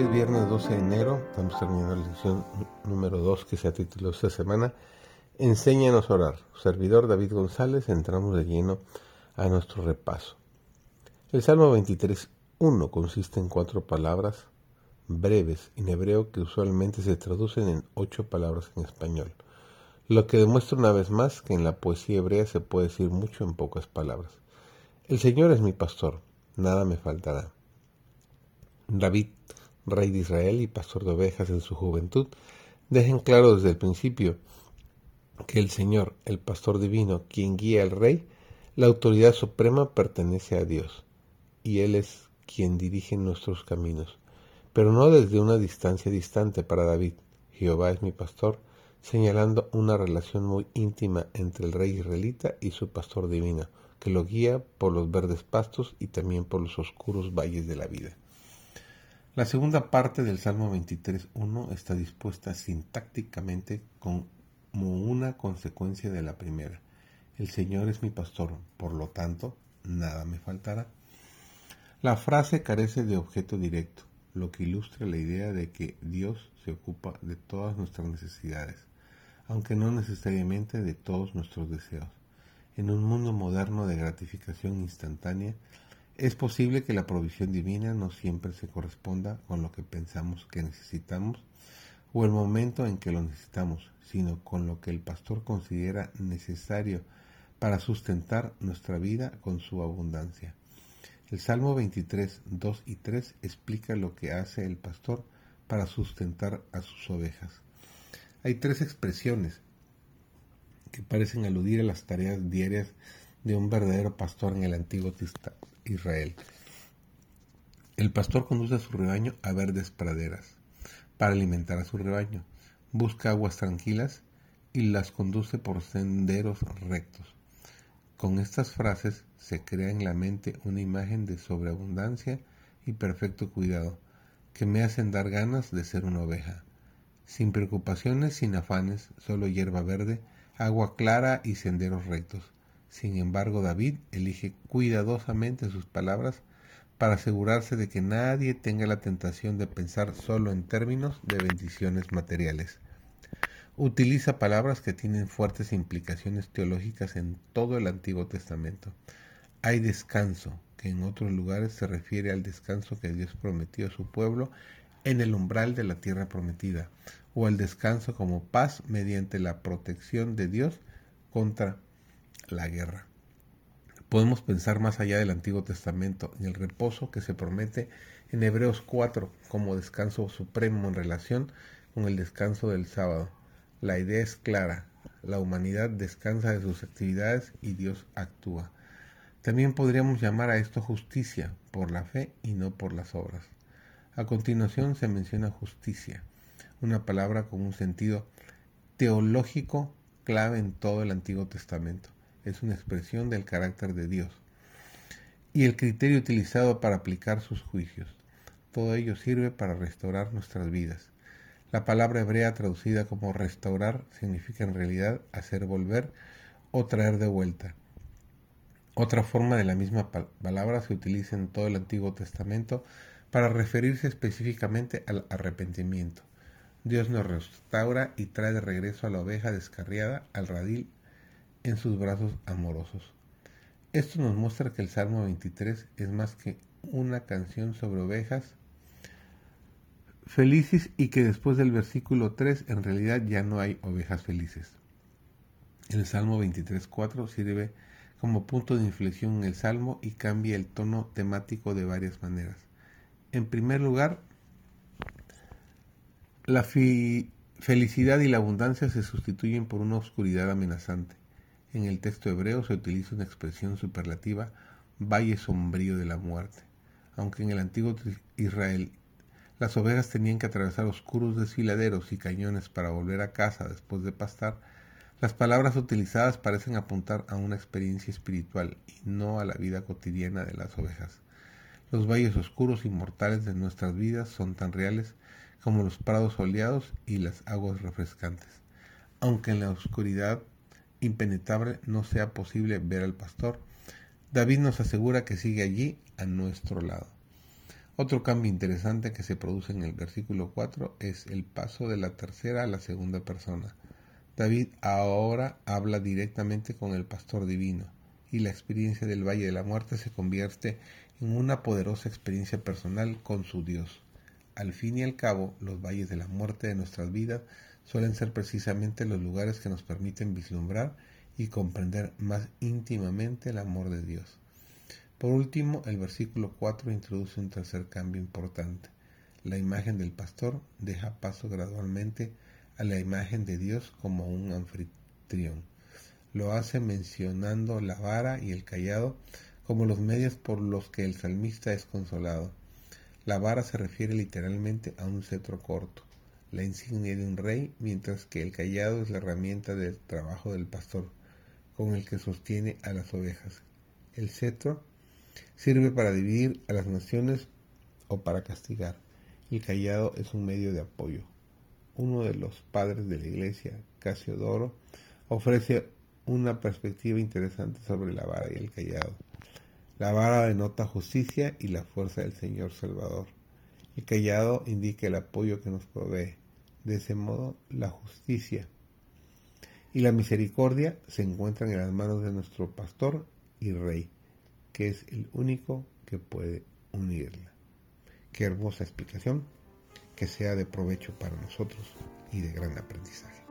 Es viernes 12 de enero, estamos terminando la lección número 2 que se ha titulado esta semana. Enséñanos a orar. Servidor David González, entramos de lleno a nuestro repaso. El Salmo 23.1 consiste en cuatro palabras breves en hebreo que usualmente se traducen en ocho palabras en español, lo que demuestra una vez más que en la poesía hebrea se puede decir mucho en pocas palabras. El Señor es mi pastor, nada me faltará. David, rey de Israel y pastor de ovejas en su juventud, dejan claro desde el principio que el Señor, el pastor divino, quien guía al rey, la autoridad suprema pertenece a Dios, y Él es quien dirige nuestros caminos pero no desde una distancia distante para David. Jehová es mi pastor, señalando una relación muy íntima entre el rey israelita y su pastor divino, que lo guía por los verdes pastos y también por los oscuros valles de la vida. La segunda parte del Salmo 23.1 está dispuesta sintácticamente como una consecuencia de la primera. El Señor es mi pastor, por lo tanto, nada me faltará. La frase carece de objeto directo lo que ilustra la idea de que Dios se ocupa de todas nuestras necesidades, aunque no necesariamente de todos nuestros deseos. En un mundo moderno de gratificación instantánea, es posible que la provisión divina no siempre se corresponda con lo que pensamos que necesitamos o el momento en que lo necesitamos, sino con lo que el pastor considera necesario para sustentar nuestra vida con su abundancia. El Salmo 23, 2 y 3 explica lo que hace el pastor para sustentar a sus ovejas. Hay tres expresiones que parecen aludir a las tareas diarias de un verdadero pastor en el antiguo Israel. El pastor conduce a su rebaño a verdes praderas para alimentar a su rebaño, busca aguas tranquilas y las conduce por senderos rectos. Con estas frases se crea en la mente una imagen de sobreabundancia y perfecto cuidado, que me hacen dar ganas de ser una oveja. Sin preocupaciones, sin afanes, solo hierba verde, agua clara y senderos rectos. Sin embargo, David elige cuidadosamente sus palabras para asegurarse de que nadie tenga la tentación de pensar solo en términos de bendiciones materiales utiliza palabras que tienen fuertes implicaciones teológicas en todo el Antiguo Testamento. Hay descanso, que en otros lugares se refiere al descanso que Dios prometió a su pueblo en el umbral de la tierra prometida, o al descanso como paz mediante la protección de Dios contra la guerra. Podemos pensar más allá del Antiguo Testamento en el reposo que se promete en Hebreos 4 como descanso supremo en relación con el descanso del sábado. La idea es clara, la humanidad descansa de sus actividades y Dios actúa. También podríamos llamar a esto justicia, por la fe y no por las obras. A continuación se menciona justicia, una palabra con un sentido teológico clave en todo el Antiguo Testamento. Es una expresión del carácter de Dios y el criterio utilizado para aplicar sus juicios. Todo ello sirve para restaurar nuestras vidas. La palabra hebrea traducida como restaurar significa en realidad hacer volver o traer de vuelta. Otra forma de la misma palabra se utiliza en todo el Antiguo Testamento para referirse específicamente al arrepentimiento. Dios nos restaura y trae de regreso a la oveja descarriada al radil en sus brazos amorosos. Esto nos muestra que el Salmo 23 es más que una canción sobre ovejas felices y que después del versículo 3 en realidad ya no hay ovejas felices. El Salmo 23.4 sirve como punto de inflexión en el Salmo y cambia el tono temático de varias maneras. En primer lugar, la felicidad y la abundancia se sustituyen por una oscuridad amenazante. En el texto hebreo se utiliza una expresión superlativa, valle sombrío de la muerte. Aunque en el antiguo Israel las ovejas tenían que atravesar oscuros desfiladeros y cañones para volver a casa después de pastar. Las palabras utilizadas parecen apuntar a una experiencia espiritual y no a la vida cotidiana de las ovejas. Los valles oscuros y mortales de nuestras vidas son tan reales como los prados soleados y las aguas refrescantes. Aunque en la oscuridad impenetrable no sea posible ver al pastor, David nos asegura que sigue allí a nuestro lado. Otro cambio interesante que se produce en el versículo 4 es el paso de la tercera a la segunda persona. David ahora habla directamente con el pastor divino y la experiencia del Valle de la Muerte se convierte en una poderosa experiencia personal con su Dios. Al fin y al cabo, los valles de la muerte de nuestras vidas suelen ser precisamente los lugares que nos permiten vislumbrar y comprender más íntimamente el amor de Dios. Por último, el versículo 4 introduce un tercer cambio importante. La imagen del pastor deja paso gradualmente a la imagen de Dios como un anfitrión. Lo hace mencionando la vara y el callado como los medios por los que el salmista es consolado. La vara se refiere literalmente a un cetro corto, la insignia de un rey, mientras que el callado es la herramienta del trabajo del pastor, con el que sostiene a las ovejas. El cetro sirve para dividir a las naciones o para castigar. El callado es un medio de apoyo. Uno de los padres de la iglesia, Casiodoro, ofrece una perspectiva interesante sobre la vara y el callado. La vara denota justicia y la fuerza del Señor Salvador. El callado indica el apoyo que nos provee. De ese modo, la justicia y la misericordia se encuentran en las manos de nuestro pastor y rey, que es el único que puede unirla. Qué hermosa explicación, que sea de provecho para nosotros y de gran aprendizaje.